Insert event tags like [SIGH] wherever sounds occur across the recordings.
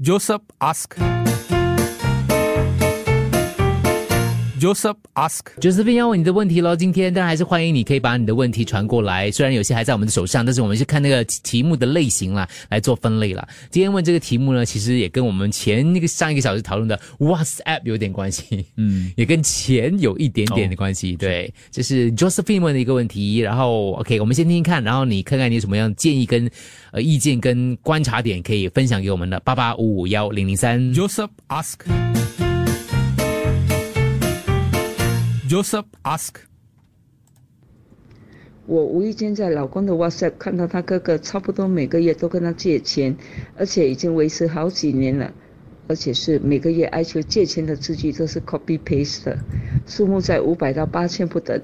Joseph ask. Joseph ask，Josephine 要问你的问题喽。今天当然还是欢迎你可以把你的问题传过来，虽然有些还在我们的手上，但是我们是看那个题目的类型啦来做分类啦。今天问这个题目呢，其实也跟我们前那个上一个小时讨论的 [LAUGHS] WhatsApp 有点关系，嗯，也跟钱有一点点的关系。对，这是 Josephine 问的一个问题。然后 OK，我们先听听看，然后你看看你有什么样的建议跟呃意见跟观察点可以分享给我们的八八五五幺零零三。Joseph ask. Joseph ask. 我无意间在老公的 WhatsApp 看到他哥哥差不多每个月都跟他借钱，而且已经维持好几年了，而且是每个月哀求借钱的字句都是 copy paste 的，数目在五百到八千不等，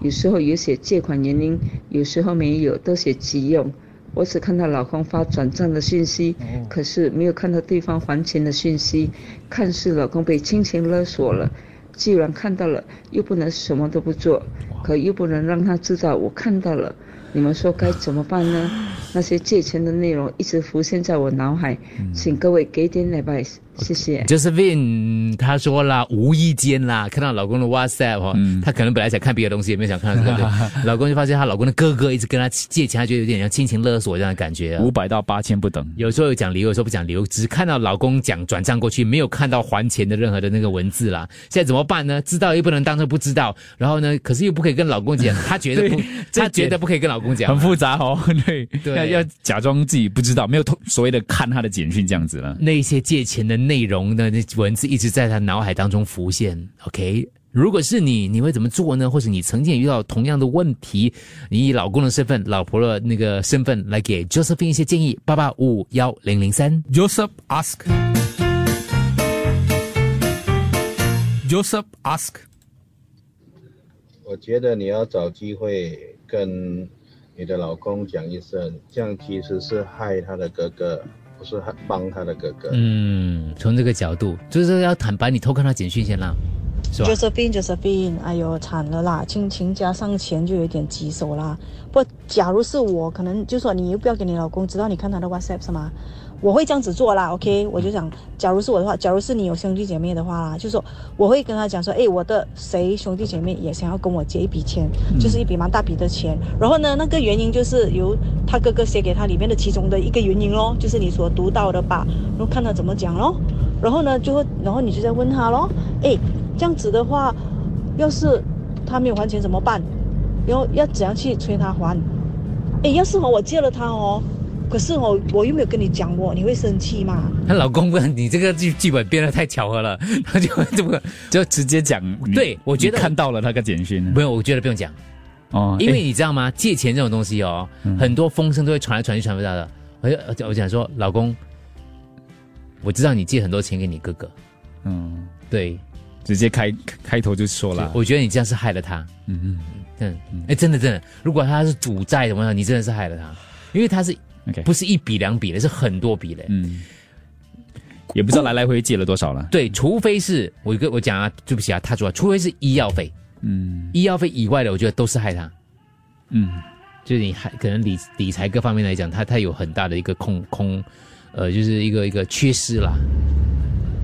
有时候有写借款原因，有时候没有，都写急用。我只看到老公发转账的讯息，可是没有看到对方还钱的讯息，看似老公被亲情勒索了。既然看到了，又不能什么都不做，可又不能让他知道我看到了。你们说该怎么办呢？[SIGHS] 那些借钱的内容一直浮现在我脑海，请各位给点 advice，谢谢。Josephine 她说啦，无意间啦，看到老公的 WhatsApp 哦，她可能本来想看别的东西，也没有想看到这个。[LAUGHS] 老公就发现她老公的哥哥一直跟她借钱，她觉得有点像亲情勒索这样的感觉、啊。五百到八千不等。有时候有讲理由，有时候不讲理由，只看到老公讲转账过去，没有看到还钱的任何的那个文字啦。现在怎么办呢？知道又不能当做不知道，然后呢，可是又不可以跟老公讲，[LAUGHS] 她觉得不，这他觉得不可以跟老公讲，很复杂哦，对，对要要假装自己不知道，没有通所谓的看他的简讯这样子了。那些借钱的内容的，那文字一直在他脑海当中浮现。OK，如果是你，你会怎么做呢？或者你曾经也遇到同样的问题，你以老公的身份、老婆的那个身份来给 Josephine 一些建议，八八五五幺零零三。Joseph ask. Joseph ask. 我觉得你要找机会跟你的老公讲一声，这样其实是害他的哥哥，不是很帮他的哥哥。嗯，从这个角度，就是要坦白你偷看他简讯先啦，是吧？Josephine Josephine，哎呦惨了啦，亲情加上钱就有点棘手啦。不，假如是我，可能就说你又不要给你老公知道你看他的 WhatsApp 是吗？我会这样子做啦，OK？我就想，假如是我的话，假如是你有兄弟姐妹的话啦，就说我会跟他讲说，哎，我的谁兄弟姐妹也想要跟我借一笔钱，就是一笔蛮大笔的钱。然后呢，那个原因就是由他哥哥写给他里面的其中的一个原因咯，就是你所读到的吧，然后看他怎么讲咯。然后呢，就会，然后你就在问他咯，哎，这样子的话，要是他没有还钱怎么办？然后要怎样去催他还？哎，要是哦我借了他哦，可是我我又没有跟你讲过，你会生气吗？她老公问你这个剧剧本编的太巧合了，[LAUGHS] 他就会这么就直接讲，对我觉得看到了那个简讯。没有，我觉得不用讲，哦，因为你知道吗？借钱这种东西哦，很多风声都会传来传去，传不到的。我就我想说，老公，我知道你借很多钱给你哥哥，嗯，对，直接开开头就说了，我觉得你这样是害了他。嗯嗯。嗯，哎，真的真的，如果他是赌债怎么样，你真的是害了他，因为他是嗯，OK，不是一笔两笔的，是很多笔的。嗯，也不知道来来回借了多少了，对，除非是我跟我讲啊，对不起啊，他说，除非是医药费，嗯医药费以外的，我觉得都是害他。嗯，就是你还可能理理财各方面来讲，他他有很大的一个空空，呃，就是一个一个缺失啦。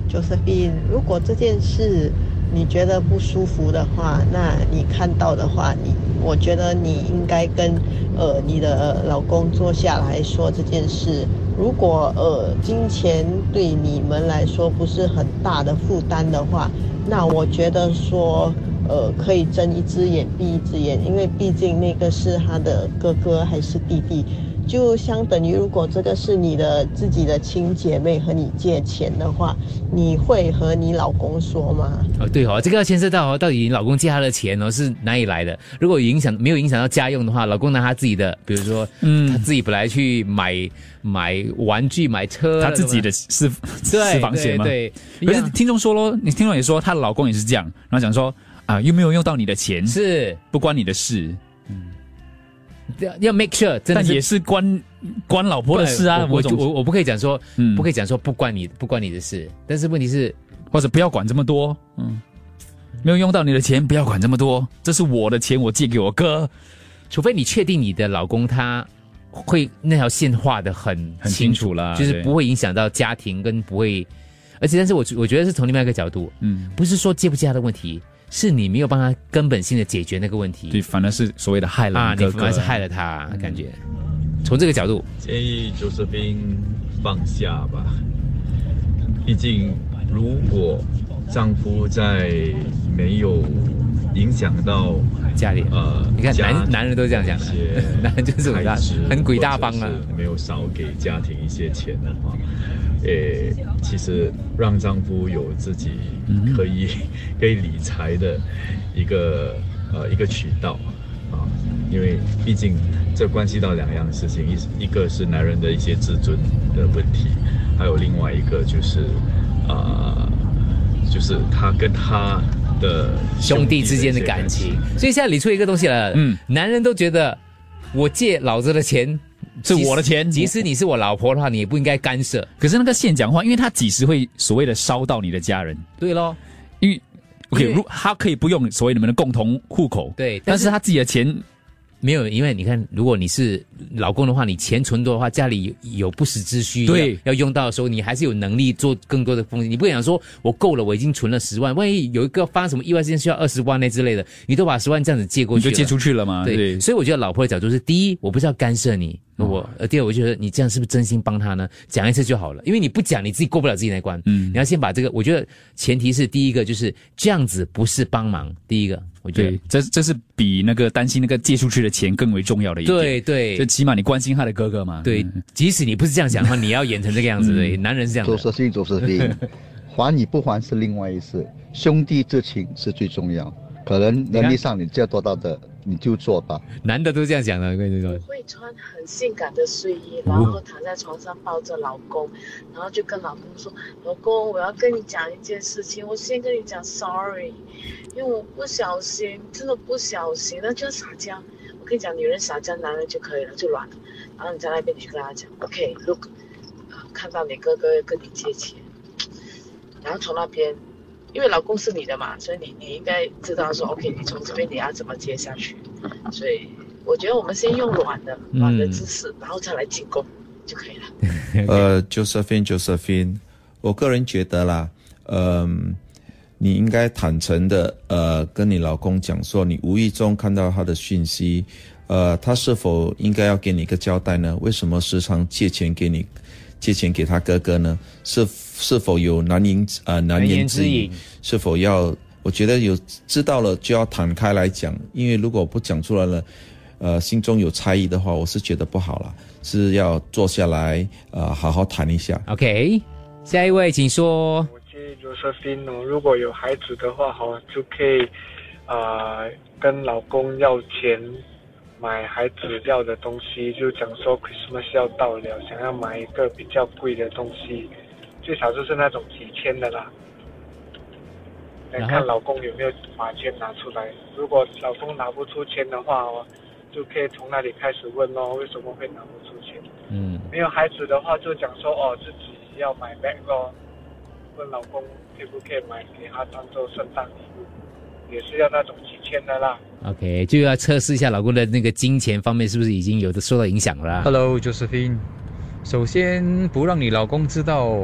Josephine，如果这件事你觉得不舒服的话，那你看到的话，你我觉得你应该跟呃你的老公坐下来说这件事。如果呃金钱对你们来说不是很大的负担的话，那我觉得说呃可以睁一只眼闭一只眼，因为毕竟那个是他的哥哥还是弟弟。就相等于，如果这个是你的自己的亲姐妹和你借钱的话，你会和你老公说吗？哦，对哦，这个要牵涉到哦，到底你老公借他的钱哦是哪里来的？如果影响没有影响到家用的话，老公拿他自己的，比如说，嗯，他自己本来去买买玩具、买车，他自己的私私房钱吗？对，对可是听众说咯，你听众也说，她老公也是这样，然后讲说啊，又没有用到你的钱，是不关你的事，要要 make sure，真的但也是关关老婆的事啊。我我我我不可以讲说，嗯。不可以讲说不关你不关你的事，但是问题是，或者不要管这么多，嗯，没有用到你的钱，不要管这么多，这是我的钱，我借给我哥。除非你确定你的老公他会那条线画的很很清清楚了就是不会影响到家庭，跟不会，而且但是我我觉得是从另外一个角度，嗯，不是说借不借他的问题，是你没有帮他根本性的解决那个问题。对，反而是所谓的害了啊，你哥哥，你反而是害了他，感觉。从这个角度，建议 Josephine 放下吧，毕竟如果丈夫在没有影响到家里。呃，你看男男人都这样讲的。[LAUGHS] 男人就是很大很鬼大方啊。没有少给家庭一些钱的话，诶，其实让丈夫有自己可以、[LAUGHS] 可以理财的一个呃一个渠道啊，因为毕竟这关系到两样事情，一一个是男人的一些自尊的问题，还有另外一个就是啊、就是他跟他的兄弟之间的感情。所以现在理出一个东西来了，嗯嗯，男人都觉得我借老子的钱是我的钱即使你是我老婆的话，你也不应该干涉。可是那个现讲话，因为他几时会所谓的烧到你的家人？对咯，因为 OK，如他可以不用所谓你们的共同户口，对但是但是他自己的钱没有，因为你看，如果你是老公的话，你钱存多的话，家里有有不时之需，对要要用到的时候，你还是有能力做更多的风险。你不会想说我够了，我已经存了十万，万一有一个发生什么意外事件需要二十万那之类的，你都把十万这样子借过去，你就借出去了嘛？对，对，所以我觉得老婆的角度是：第一，我不是要干涉你，我呃，第二，我觉得你这样是不是真心帮他呢？讲一次就好了，因为你不讲，你自己过不了自己那关。嗯，你要先把这个，我觉得前提是第一个就是这样子不是帮忙，第一个我觉对得，这这是比那个担心那个借出去的钱更为重要的一点。对对就起码你关心他的哥哥嘛。对嗯，即使你不是这样想的话，你要演成这个样子，对，男人是这样的。周世信，周世信，还与不还是另外一事，兄弟之情是最重要。可能能力上你做得到的，你就做吧。男的都这样讲的，我跟你说。会穿很性感的睡衣，然后躺在床上抱着老公，然后就跟老公说：“老公，我要跟你讲一件事情，我先跟你讲 sorry，因为我不小心，真的不小心，那就是撒娇。我跟你讲，女人撒娇，男人就可以了，就软了。然后你在那边，你就跟他讲，OK，look，、啊，看到你哥哥跟你借钱，然后从那边。”因为老公是你的嘛，所以你你应该知道说，OK，你从这边你要怎么接下去，所以我觉得我们先用软的软的姿势，然后再来进攻就可以了。[LAUGHS] 呃，Josephine Josephine，我个人觉得啦，嗯、你应该坦诚的呃跟你老公讲说，你无意中看到他的讯息，呃，他是否应该要给你一个交代呢？为什么时常借钱给你，借钱给他哥哥呢？是是否有难言呃难言之隐？是否要？我觉得有知道了就要坦开来讲，因为如果不讲出来了，呃，心中有猜疑的话，我是觉得不好了，是要坐下来呃好好谈一下。OK，下一位请说。我建议 Josephine 哦，如果有孩子的话，哈，就可以，呃，跟老公要钱，买孩子要的东西，就讲说 Christmas 要到了，想要买一个比较贵的东西，最少就是那种几千的啦。来看老公有没有把钱拿出来，如果老公拿不出钱的话哦，就可以从那里开始问咯，为什么会拿不出钱？嗯，没有孩子的话，就讲说哦，自己要买 bag 咯，问老公可不可以买给他当做圣诞礼物，也是要那种几千的啦。OK，就要测试一下老公的那个金钱方面是不是已经有的受到影响了啦。Hello Josephine，首先不让你老公知道，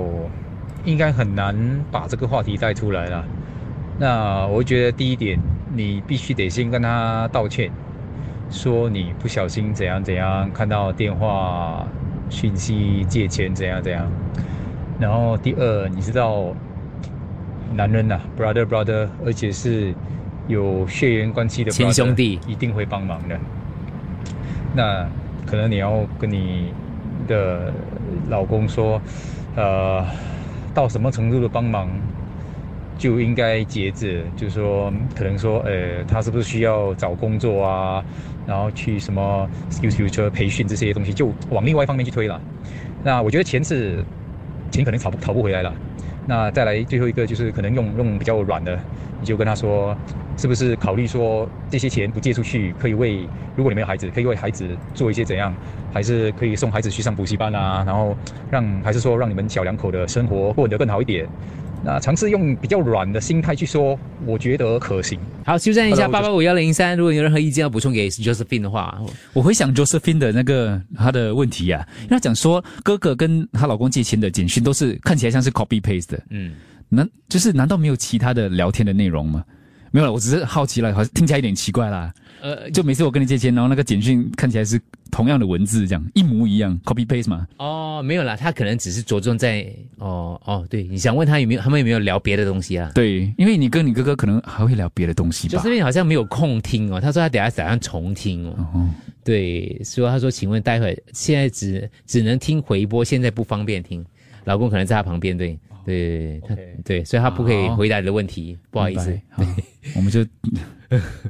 应该很难把这个话题带出来了。那我觉得第一点，你必须得先跟他道歉，说你不小心怎样怎样，看到电话讯息借钱怎样怎样。然后第二，你知道，男人呐、b r o t h e r brother，而且是有血缘关系的亲兄弟一定会帮忙的。那可能你要跟你的老公说，呃，到什么程度的帮忙就应该节制，就是说，可能说，呃，他是不是需要找工作啊，然后去什么 skills future 培训这些东西，就往另外一方面去推了。那我觉得钱是钱可能讨不讨不回来了。那再来最后一个就是可能用用比较软的，你就跟他说，是不是考虑说这些钱不借出去，可以为如果你没有孩子，可以为孩子做一些怎样，还是可以送孩子去上补习班啊，然后让还是说让你们小两口的生活过得更好一点。那尝试用比较软的心态去说，我觉得可行。好，修正一下八八五幺零三，如果有任何意见要补充给 Josephine 的话，我回想 Josephine 的那个她的问题啊，因为她讲说哥哥跟她老公借钱的简讯都是看起来像是 copy paste 的，嗯，难就是难道没有其他的聊天的内容吗？没有了，我只是好奇了，好像听起来有点奇怪啦。呃，就每次我跟你借钱，然后那个简讯看起来是同样的文字，这样一模一样，copy paste 嘛。哦，没有啦，他可能只是着重在哦哦，对，你想问他有没有他们有没有聊别的东西啊？对，因为你跟你哥哥可能还会聊别的东西吧。Josephine 好像没有空听哦，他说他等下打算重听哦。哦，对，所以他说，请问待会现在只只能听回播，现在不方便听。老公可能在他旁边，对对，他对，所以他不可以回答你的问题，不好意思我们就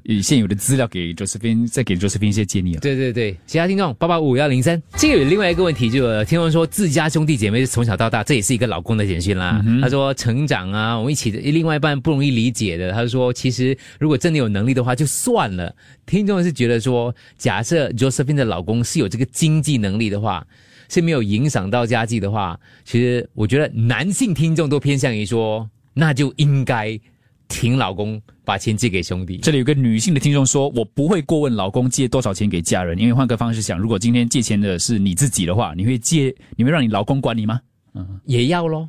以现有的资料给 Josephine，再给 Josephine 一些建议了。对对对，其他听众八八五幺零三，这个有另外一个问题，就有听众说自家兄弟姐妹是从小到大，这也是一个老公的简讯啦。他说成长啊，我们一起的另外一半不容易理解的。他说其实如果真的有能力的话，就算了。听众是觉得说，假设 Josephine 的老公是有这个经济能力的话。是没有影响到家计的话，其实我觉得男性听众都偏向于说，那就应该挺老公把钱借给兄弟。这里有个女性的听众说：“我不会过问老公借多少钱给家人，因为换个方式想，如果今天借钱的是你自己的话，你会借，你会让你老公管你吗？嗯，也要咯。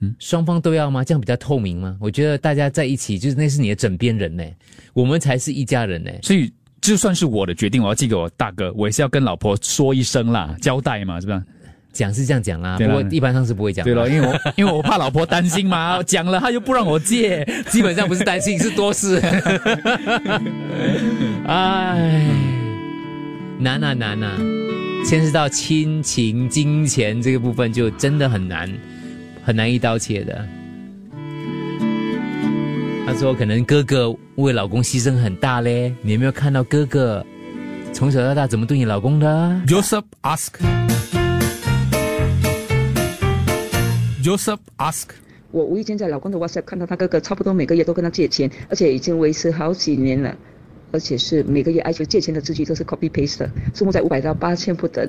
嗯，双方都要吗？这样比较透明吗？我觉得大家在一起，就是那是你的枕边人呢，我们才是一家人呢。所以就算是我的决定，我要寄给我大哥，我也是要跟老婆说一声啦，交代嘛，是吧？讲是这样讲啦，不过一般上是不会讲的。对了，因为我 [LAUGHS] 因为我怕老婆担心嘛，讲了她又不让我借，基本上不是担心，是多事。[LAUGHS] 哎，难啊难啊，牵涉到亲情、金钱这个部分，就真的很难，很难一刀切的。他说：“可能哥哥为老公牺牲很大嘞，你有没有看到哥哥从小到大怎么对你老公的 Joseph ask. Joseph ask. 我无意间在老公的 WhatsApp 看到他哥哥差不多每个月都跟他借钱，而且已经维持好几年了，而且是每个月要求借钱的字句都是 copy paste 的，数目在五百到八千不等。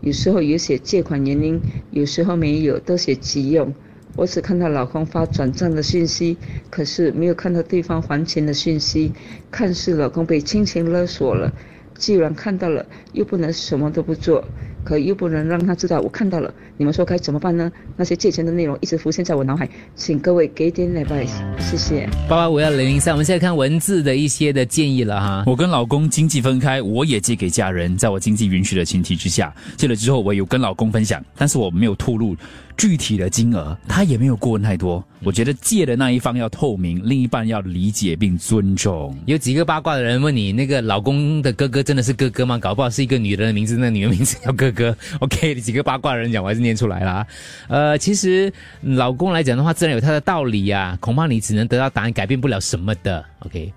有时候有写借款原因，有时候没有，都写急用。我只看到老公发转账的讯息，可是没有看到对方还钱的讯息，看似老公被亲情勒索了。既然看到了，又不能什么都不做，可又不能让他知道我看到了。你们说该怎么办呢？那些借钱的内容一直浮现在我脑海，请各位给点 advice，谢谢。八八五幺零零三，我们现在看文字的一些的建议了哈。我跟老公经济分开，我也借给家人，在我经济允许的前提之下，借了之后我有跟老公分享，但是我没有透露具体的金额，他也没有过问太多。我觉得借的那一方要透明，另一半要理解并尊重。有几个八卦的人问你，那个老公的哥哥真的是哥哥吗？搞不好是一个女人的名字，那女人名字叫哥哥。哥 [LAUGHS] OK，你几个八卦人讲，我还是念出来啦。呃，其实老公来讲的话，自然有他的道理呀、恐怕你只能得到答案，改变不了什么的。OK，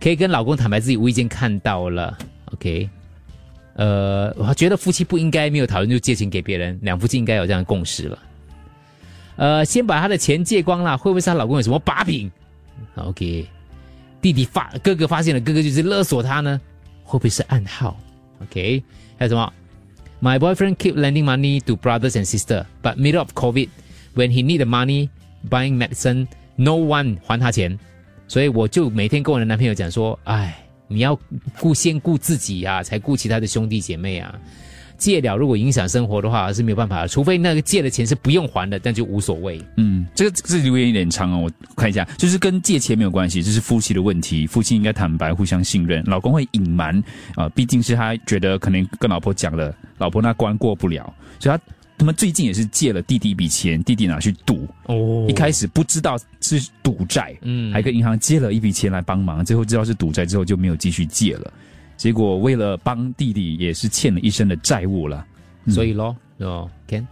可以跟老公坦白自己无意间看到了。OK，呃，我觉得夫妻不应该没有讨论就借钱给别人，两夫妻应该有这样的共识了。呃，先把他的钱借光了，会不会是她老公有什么把柄？OK，弟弟发哥哥发现了，哥哥就是勒索他呢，会不会是暗号？OK，还有什么？My boyfriend keep lending money to brothers and sister, but middle of COVID, when he need the money buying medicine, no one 还他钱，所以我就每天跟我的男朋友讲说，哎，你要顾先顾自己呀、才顾其他的兄弟姐妹啊。借了如果影响生活的话是没有办法的，除非那个借的钱是不用还的，但就无所谓。嗯，这个这个留言有点长哦，我看一下，就是跟借钱没有关系，这是夫妻的问题，夫妻应该坦白，互相信任。老公会隐瞒啊、毕竟是他觉得可能跟老婆讲了，老婆那关过不了，所以他他们最近也是借了弟弟一笔钱，弟弟拿去赌，哦一开始不知道是赌债，嗯还跟银行借了一笔钱来帮忙，最后知道是赌债之后就没有继续借了，结果为了帮弟弟也是欠了一身的债务了。所以咯，哦，Ken，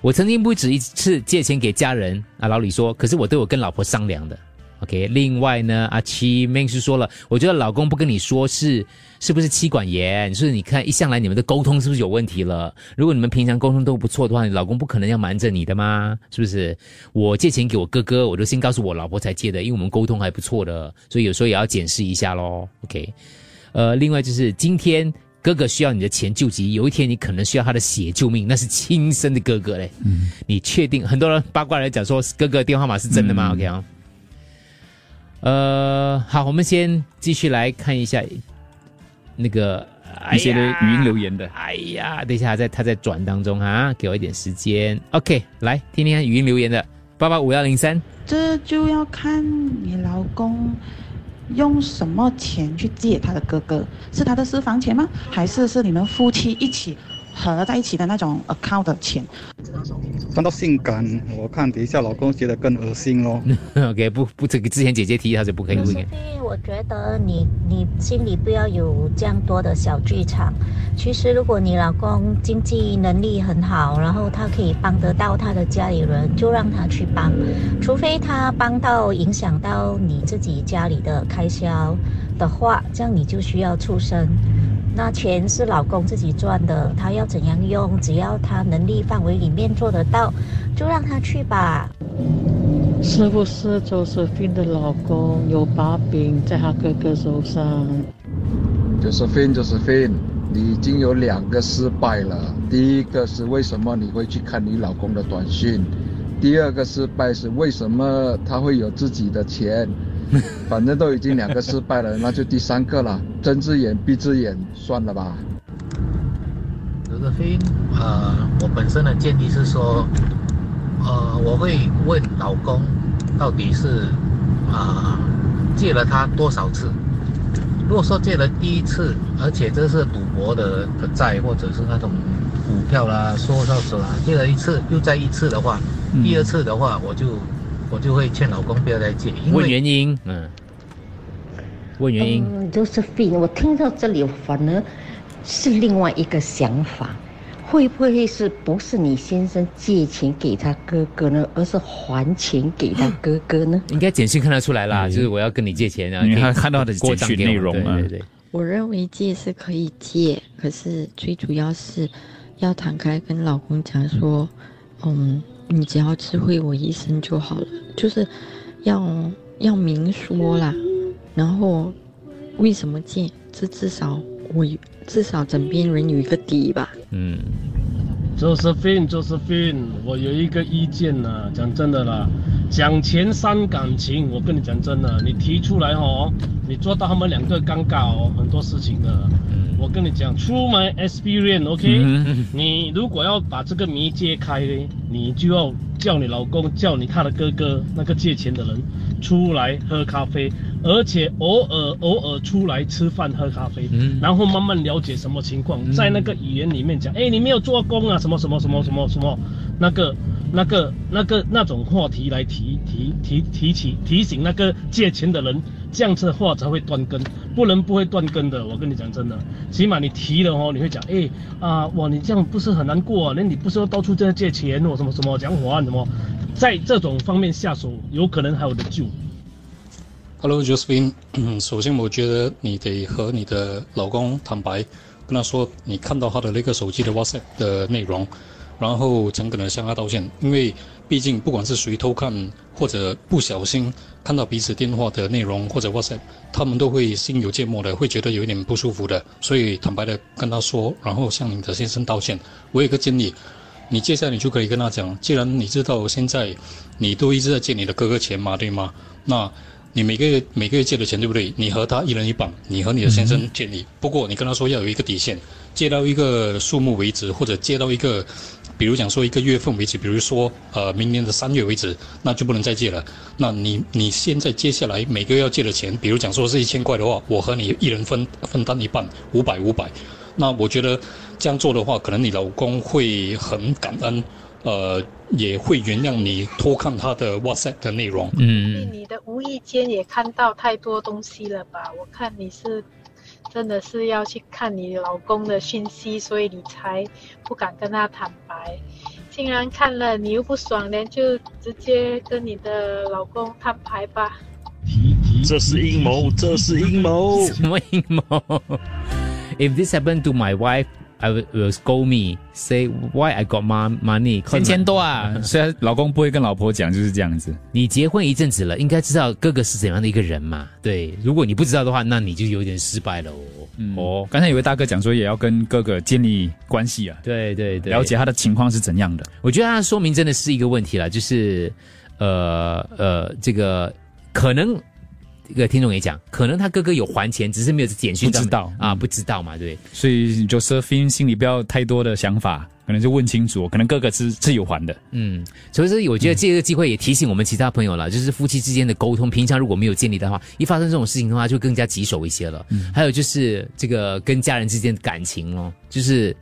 我曾经不止一次借钱给家人啊，老李说，可是我都有跟老婆商量的。OK，另外呢，阿七妹是说了，我觉得老公不跟你说是是不是妻管严，是你看一向来你们的沟通是不是有问题了？如果你们平常沟通都不错的话，你老公不可能要瞒着你的吗？是不是？我借钱给我哥哥，我都先告诉我老婆才借的，因为我们沟通还不错的，所以有时候也要检视一下咯。OK，呃，另外就是今天哥哥需要你的钱救急，有一天你可能需要他的血救命，那是亲生的哥哥嘞。嗯，你确定？很多人八卦来讲说哥哥电话号码是真的吗、嗯 o k 啊。呃，好，我们先继续来看一下那个一些的语音留言的。哎呀，等一下他在他在转当中啊，给我一点时间。OK，来听听看语音留言的八八五幺零三。这就要看你老公用什么钱去借他的哥哥，是他的私房钱吗？还是是你们夫妻一起合在一起的那种 account 的钱？看到性感，我看等一下老公觉得更恶心咯。[LAUGHS] OK，不不，这个之前姐姐提他就不可以问。所以我觉得你你心里不要有这样多的小剧场。其实如果你老公经济能力很好，然后他可以帮得到他的家里人，就让他去帮，除非他帮到影响到你自己家里的开销的话，这样你就需要出声。那钱是老公自己赚的，他要怎样用，只要他能力范围里面做得到，就让他去吧。是不是周世斌的老公有把柄在他哥哥手上？Josephine Josephine，你已经有两个失败了。第一个是为什么你会去看你老公的短信？第二个失败是为什么他会有自己的钱？[LAUGHS] 反正都已经两个失败了，那就第三个了。[LAUGHS] 睁只眼闭只眼，算了吧。刘德飞，呃，我本身的建议是说，呃，我会问老公，到底是啊、借了他多少次？如果说借了第一次，而且这是赌博的的债，或者是那种股票啦、说到手啦，借了一次又再一次的话，嗯第二次的话，我就我就会劝老公不要再借，因为问原因，嗯，问原因。嗯，Josephine，我听到这里反而是另外一个想法，会不会是不是你先生借钱给他哥哥呢，而是还钱给他哥哥呢？应该简讯看得出来啦，就是我要跟你借钱啊，因为他看到他的过账给我简讯内容啊对对对。我认为借是可以借，可是最主要是要坦开跟老公讲说，嗯，你只要知会我一声就好了，就是要要明说啦。然后为什么借？这至少我至少枕边人有一个底吧。嗯。Josephine，Josephine，我有一个意见呢、讲真的啦，讲钱伤感情。我跟你讲真的，你提出来哦，你做到他们两个尴尬哦，很多事情的。我跟你讲，Through my experience，OK，、嗯你如果要把这个谜揭开呢，你就要叫你老公，叫你他的哥哥那个借钱的人出来喝咖啡，而且偶尔偶尔出来吃饭喝咖啡，嗯。然后慢慢了解什么情况，在那个语言里面讲，哎，你没有做工啊，什么什么什么什么什么，那个那个那个那种话题来提提提提起提醒那个借钱的人，这样子的话才会断根，不能不会断根的。我跟你讲真的，起码你提了哦，你会讲，哎啊，哇，你这样不是很难过啊？那你不是要到处这样借钱或什么什么讲话什么，在这种方面下手，有可能还有的救。Hello Josephine，嗯，首先我觉得你得和你的老公坦白，跟他说你看到他的那个手机的 WhatsApp 的内容，然后诚恳的向他道歉，因为毕竟不管是谁偷看或者不小心看到彼此电话的内容或者 WhatsApp，他们都会心有芥末的，会觉得有一点不舒服的，所以坦白的跟他说，然后向你的先生道歉。我有个建议。你接下来你就可以跟他讲，既然你知道现在你都一直在借你的哥哥钱嘛，对吗？那你每个月每个月借的钱，对不对？你和他一人一半，你和你的先生借你。不过你跟他说要有一个底线，借到一个数目为止，或者借到一个，比如讲说一个月份为止，比如说呃明年的三月为止，那就不能再借了。那你你现在接下来每个月要借的钱，比如讲说是一千块的话，我和你一人分分担一半，五百五百。那我觉得这样做的话，可能你老公会很感恩，呃，也会原谅你偷看他的 WhatsApp 的内容。嗯你的无意间也看到太多东西了吧？我看你是真的是要去看你老公的讯息，所以你才不敢跟他坦白。竟然看了你又不爽，那就直接跟你的老公摊牌吧。这是阴谋，这是阴谋。[LAUGHS] 什么阴谋？If this happened to my wife, I will scold me, say why I got my money，钱钱多啊，虽然老公不会跟老婆讲，就是这样子。你结婚一阵子了，应该知道哥哥是怎样的一个人嘛？对，如果你不知道的话，那你就有点失败了哦。哦，刚才有位大哥讲说也要跟哥哥建立关系啊，对对对，了解他的情况是怎样的。我觉得他说明真的是一个问题了，就是呃呃，这个可能这个听众也讲，可能他哥哥有还钱，只是没有简讯不知道啊，不知道嘛，对。所以 Josephine 心里不要太多的想法，可能就问清楚，可能哥哥是是有还的。嗯，所以说我觉得借这个机会也提醒我们其他朋友了，就是夫妻之间的沟通，平常如果没有建立的话，一发生这种事情的话，就更加棘手一些了。嗯还有就是这个跟家人之间的感情咯，就是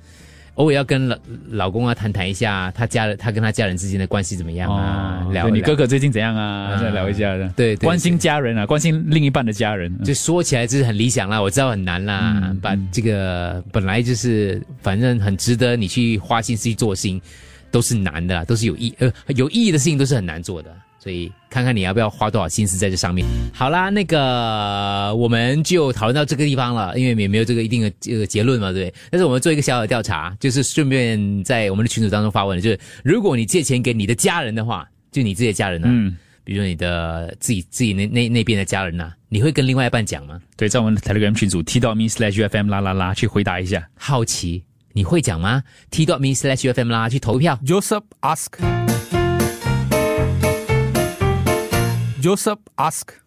偶尔要跟老老公啊谈谈一下他家人，他跟他家人之间的关系怎么样啊？聊对你哥哥最近怎样啊？嗯再聊一下的，对对关心家人啊，关心另一半的家人。就说起来就是很理想啦，我知道很难啦，把这个本来就是反正很值得你去花心思去做的事情，都是难的啦，都是有意呃有意义的事情都是很难做的，所以看看你要不要花多少心思在这上面。好啦，那个我们就讨论到这个地方了，因为也没有这个一定的这个结论嘛，对不对？但是我们做一个小小的调查，就是顺便在我们的群组当中发问，就是如果你借钱给你的家人的话，就你自己的家人呢、嗯比如说你的自己自己那那那边的家人呐、你会跟另外一半讲吗？对，在我们的 Telegram 群组 t dot me slash ufm 啦啦啦去回答一下。好奇你会讲吗？t.dot.me/slash/fm 啦，去投票。Joseph ask. Joseph ask.